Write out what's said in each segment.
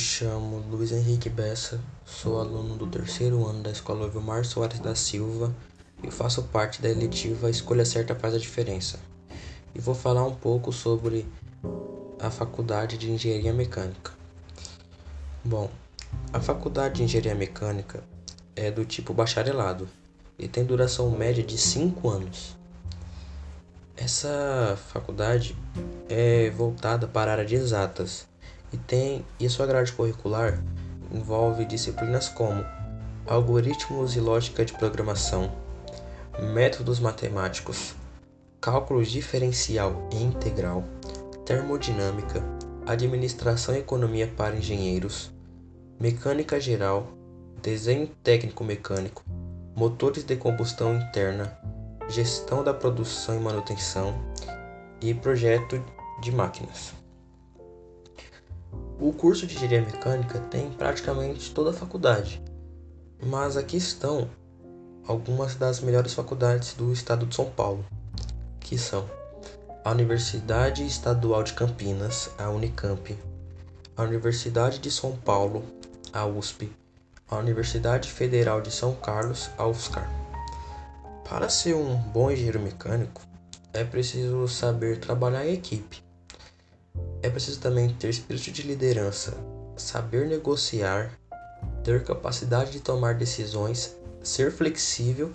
chamo Luiz Henrique Bessa, sou aluno do terceiro ano da Escola Vilmar Soares da Silva e faço parte da eletiva Escolha Certa Faz a Diferença. E vou falar um pouco sobre a Faculdade de Engenharia Mecânica. Bom, a Faculdade de Engenharia Mecânica é do tipo bacharelado e tem duração média de 5 anos. Essa faculdade é voltada para a área de exatas e tem e sua grade curricular envolve disciplinas como algoritmos e lógica de programação, métodos matemáticos, cálculo diferencial e integral, termodinâmica, administração e economia para engenheiros, mecânica geral, desenho técnico mecânico, motores de combustão interna, gestão da produção e manutenção e projeto de máquinas. O curso de engenharia mecânica tem praticamente toda a faculdade, mas aqui estão algumas das melhores faculdades do estado de São Paulo, que são a Universidade Estadual de Campinas, a Unicamp, a Universidade de São Paulo, a USP, a Universidade Federal de São Carlos, a UFSCar. Para ser um bom engenheiro mecânico, é preciso saber trabalhar em equipe. É preciso também ter espírito de liderança, saber negociar, ter capacidade de tomar decisões, ser flexível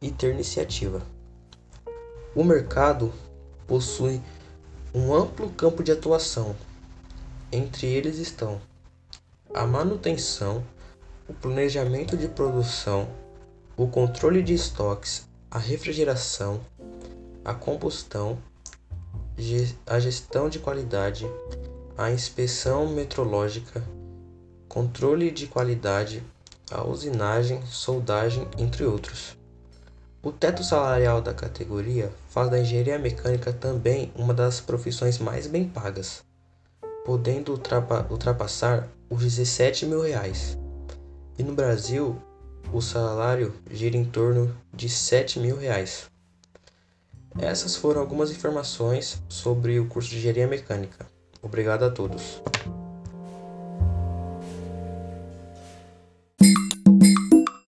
e ter iniciativa. O mercado possui um amplo campo de atuação. Entre eles estão a manutenção, o planejamento de produção, o controle de estoques, a refrigeração, a combustão, a gestão de qualidade, a inspeção metrológica, controle de qualidade, a usinagem, soldagem, entre outros. O teto salarial da categoria faz da engenharia mecânica também uma das profissões mais bem pagas, podendo ultrapassar os 17 mil reais. E no Brasil, o salário gira em torno de 7 mil reais. Essas foram algumas informações sobre o curso de engenharia mecânica. Obrigado a todos.